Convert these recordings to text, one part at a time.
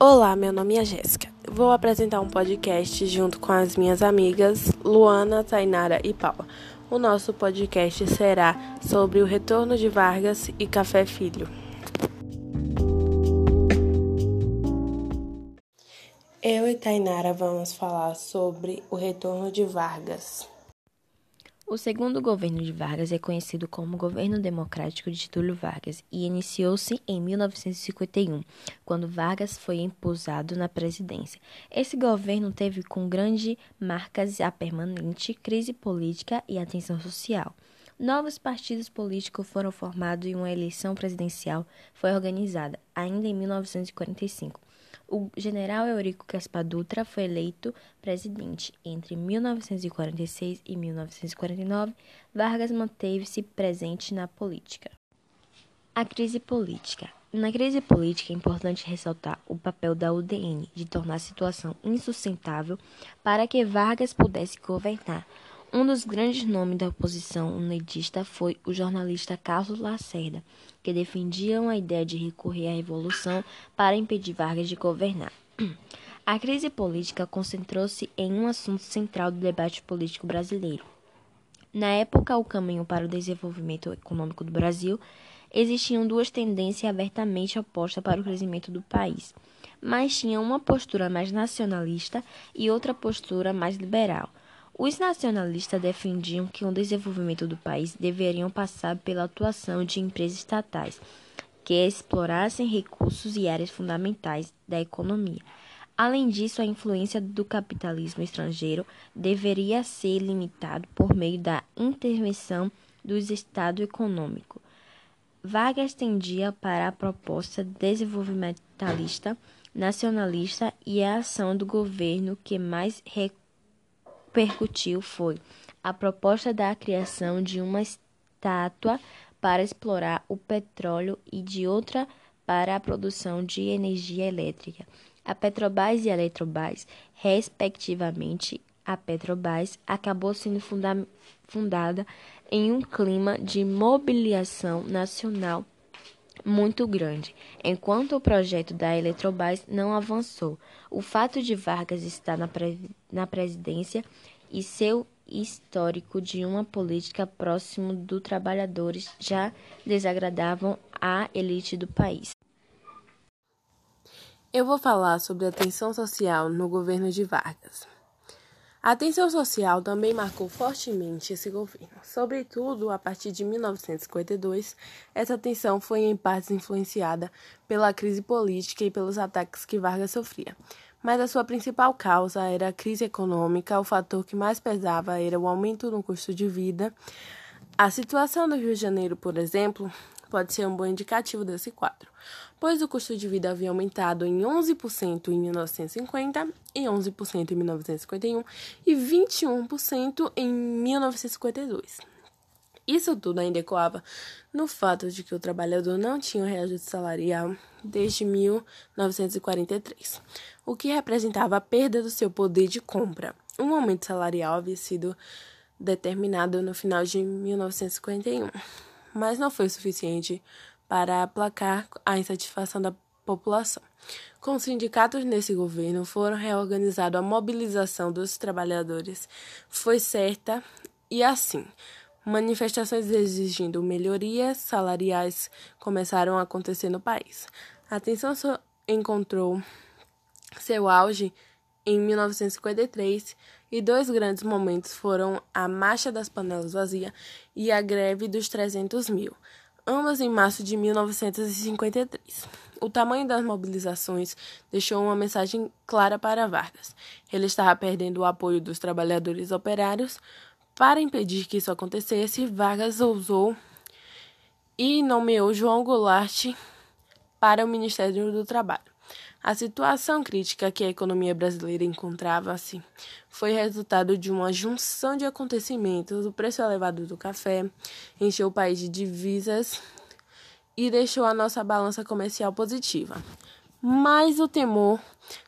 Olá, meu nome é Jéssica. Vou apresentar um podcast junto com as minhas amigas Luana, Tainara e Paula. O nosso podcast será sobre o retorno de Vargas e Café Filho. Eu e Tainara vamos falar sobre o retorno de Vargas. O segundo governo de Vargas é conhecido como Governo Democrático de Getúlio Vargas e iniciou-se em 1951, quando Vargas foi imposado na presidência. Esse governo teve com grande marcas a permanente crise política e a tensão social. Novos partidos políticos foram formados e uma eleição presidencial foi organizada, ainda em 1945. O general Eurico Gaspar Dutra foi eleito presidente. Entre 1946 e 1949, Vargas manteve-se presente na política. A crise política. Na crise política é importante ressaltar o papel da UDN de tornar a situação insustentável para que Vargas pudesse governar. Um dos grandes nomes da oposição unidista foi o jornalista Carlos Lacerda, que defendiam a ideia de recorrer à revolução para impedir Vargas de governar. A crise política concentrou-se em um assunto central do debate político brasileiro. Na época, o caminho para o desenvolvimento econômico do Brasil existiam duas tendências abertamente opostas para o crescimento do país, mas tinha uma postura mais nacionalista e outra postura mais liberal. Os nacionalistas defendiam que o desenvolvimento do país deveria passar pela atuação de empresas estatais que explorassem recursos e áreas fundamentais da economia. Além disso, a influência do capitalismo estrangeiro deveria ser limitada por meio da intervenção dos estados econômicos. Vargas tendia para a proposta desenvolvimentalista, nacionalista e a ação do governo que mais repercutiu foi a proposta da criação de uma estátua para explorar o petróleo e de outra para a produção de energia elétrica. A Petrobras e a Eletrobras, respectivamente, a Petrobras acabou sendo funda fundada em um clima de mobilização nacional muito grande, enquanto o projeto da Eletrobras não avançou. O fato de Vargas estar na, pre na presidência e seu histórico de uma política próximo dos trabalhadores já desagradavam a elite do país. Eu vou falar sobre a tensão social no governo de Vargas. A tensão social também marcou fortemente esse governo. Sobretudo, a partir de 1952, essa tensão foi em partes influenciada pela crise política e pelos ataques que Vargas sofria. Mas a sua principal causa era a crise econômica, o fator que mais pesava era o aumento no custo de vida. A situação do Rio de Janeiro, por exemplo, pode ser um bom indicativo desse quadro, pois o custo de vida havia aumentado em 11% em 1950, e 11% em 1951 e 21% em 1952. Isso tudo ainda ecoava no fato de que o trabalhador não tinha um reajuste salarial desde 1943, o que representava a perda do seu poder de compra. Um aumento salarial havia sido determinado no final de 1951 mas não foi suficiente para aplacar a insatisfação da população. Com os sindicatos nesse governo, foram reorganizados a mobilização dos trabalhadores. Foi certa e assim. Manifestações exigindo melhorias salariais começaram a acontecer no país. A tensão encontrou seu auge em 1953 e dois grandes momentos foram a Marcha das Panelas Vazia e a Greve dos 300 mil, ambas em março de 1953. O tamanho das mobilizações deixou uma mensagem clara para Vargas. Ele estava perdendo o apoio dos trabalhadores operários. Para impedir que isso acontecesse, Vargas ousou e nomeou João Goulart para o Ministério do Trabalho. A situação crítica que a economia brasileira encontrava-se foi resultado de uma junção de acontecimentos. O preço elevado do café encheu o país de divisas e deixou a nossa balança comercial positiva. Mas o temor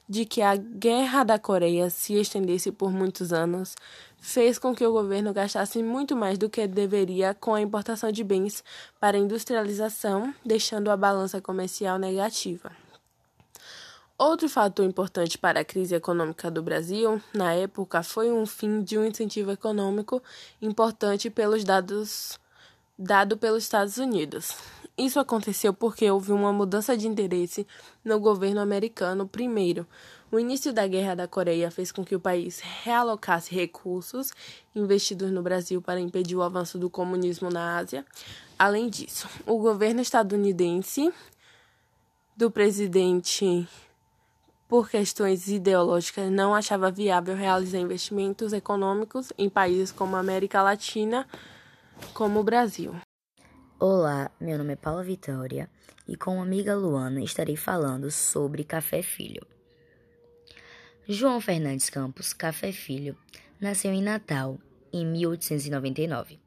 de que a guerra da Coreia se estendesse por muitos anos fez com que o governo gastasse muito mais do que deveria com a importação de bens para industrialização, deixando a balança comercial negativa. Outro fator importante para a crise econômica do Brasil, na época, foi um fim de um incentivo econômico importante pelos dados dado pelos Estados Unidos. Isso aconteceu porque houve uma mudança de interesse no governo americano primeiro. O início da Guerra da Coreia fez com que o país realocasse recursos investidos no Brasil para impedir o avanço do comunismo na Ásia. Além disso, o governo estadunidense do presidente por questões ideológicas, não achava viável realizar investimentos econômicos em países como a América Latina, como o Brasil. Olá, meu nome é Paula Vitória e com a amiga Luana estarei falando sobre Café Filho. João Fernandes Campos Café Filho nasceu em Natal em 1899.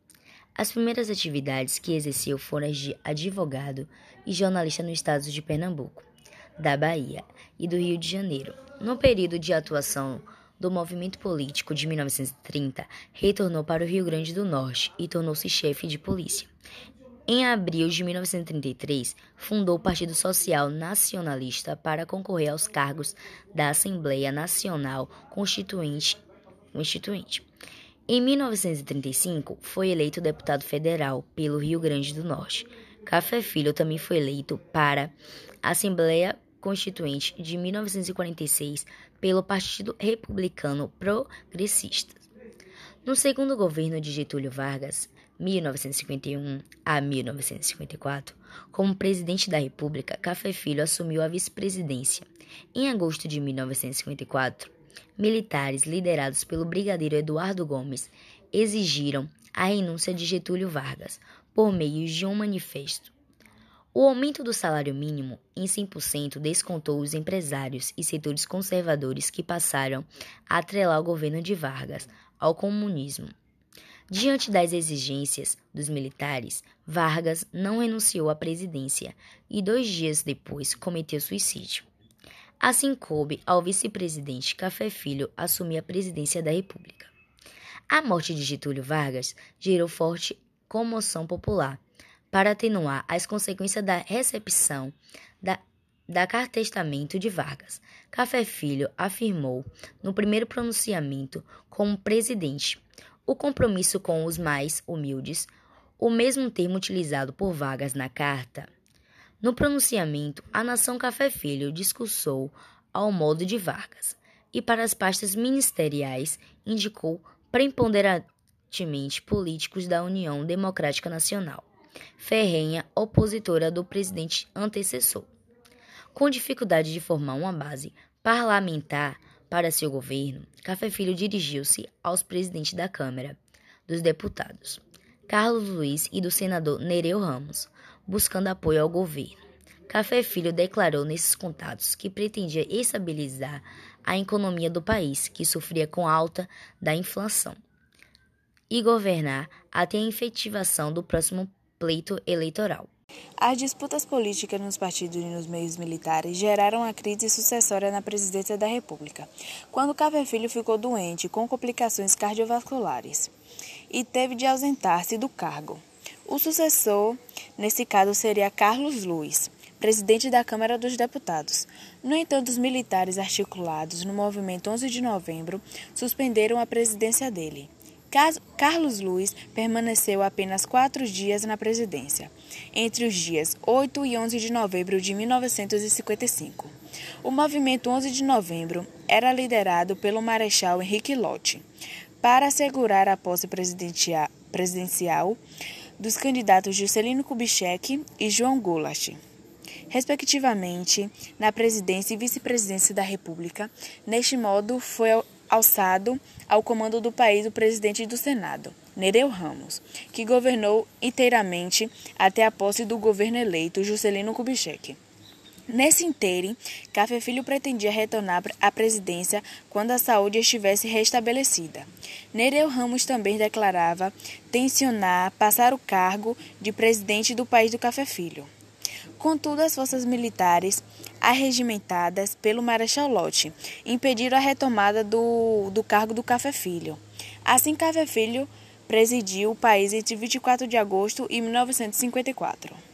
As primeiras atividades que exerceu foram as de advogado e jornalista no estado de Pernambuco da Bahia e do Rio de Janeiro. No período de atuação do movimento político de 1930, retornou para o Rio Grande do Norte e tornou-se chefe de polícia. Em abril de 1933, fundou o Partido Social Nacionalista para concorrer aos cargos da Assembleia Nacional Constituinte. Constituinte. Em 1935, foi eleito deputado federal pelo Rio Grande do Norte. Café Filho também foi eleito para a Assembleia Constituinte de 1946 pelo Partido Republicano Progressista. No segundo governo de Getúlio Vargas, 1951 a 1954, como presidente da República, Café Filho assumiu a vice-presidência. Em agosto de 1954, militares liderados pelo brigadeiro Eduardo Gomes exigiram a renúncia de Getúlio Vargas por meio de um manifesto. O aumento do salário mínimo em 100% descontou os empresários e setores conservadores que passaram a atrelar o governo de Vargas ao comunismo. Diante das exigências dos militares, Vargas não renunciou à presidência e dois dias depois cometeu suicídio. Assim coube ao vice-presidente Café Filho assumir a presidência da República. A morte de Getúlio Vargas gerou forte comoção popular para atenuar as consequências da recepção da, da cartestamento de Vargas. Café Filho afirmou, no primeiro pronunciamento como presidente, o compromisso com os mais humildes, o mesmo termo utilizado por Vargas na carta. No pronunciamento, a nação Café Filho discursou ao modo de Vargas e para as pastas ministeriais indicou preponderantemente políticos da União Democrática Nacional ferrenha opositora do presidente antecessor. Com dificuldade de formar uma base parlamentar para seu governo, Café Filho dirigiu-se aos presidentes da Câmara dos Deputados, Carlos Luiz e do senador Nereu Ramos, buscando apoio ao governo. Café Filho declarou nesses contatos que pretendia estabilizar a economia do país, que sofria com alta da inflação, e governar até a efetivação do próximo pleito eleitoral. As disputas políticas nos partidos e nos meios militares geraram a crise sucessória na presidência da República, quando Café Filho ficou doente com complicações cardiovasculares e teve de ausentar-se do cargo. O sucessor, nesse caso, seria Carlos Luiz, presidente da Câmara dos Deputados. No entanto, os militares articulados no movimento 11 de novembro suspenderam a presidência dele. Carlos Luiz permaneceu apenas quatro dias na presidência, entre os dias 8 e 11 de novembro de 1955. O movimento 11 de novembro era liderado pelo Marechal Henrique Lott para assegurar a posse presidencial dos candidatos Juscelino Kubitschek e João Goulart respectivamente, na presidência e vice-presidência da República. Neste modo, foi alçado ao comando do país o presidente do Senado, Nereu Ramos, que governou inteiramente até a posse do governo eleito Juscelino Kubitschek. Nesse interim, Café Filho pretendia retornar à presidência quando a saúde estivesse restabelecida. Nereu Ramos também declarava tensionar passar o cargo de presidente do país do Café Filho. Contudo, as forças militares, arregimentadas pelo Marechal Lott, impediram a retomada do, do cargo do Café Filho. Assim, Café Filho presidiu o país entre 24 de agosto e 1954.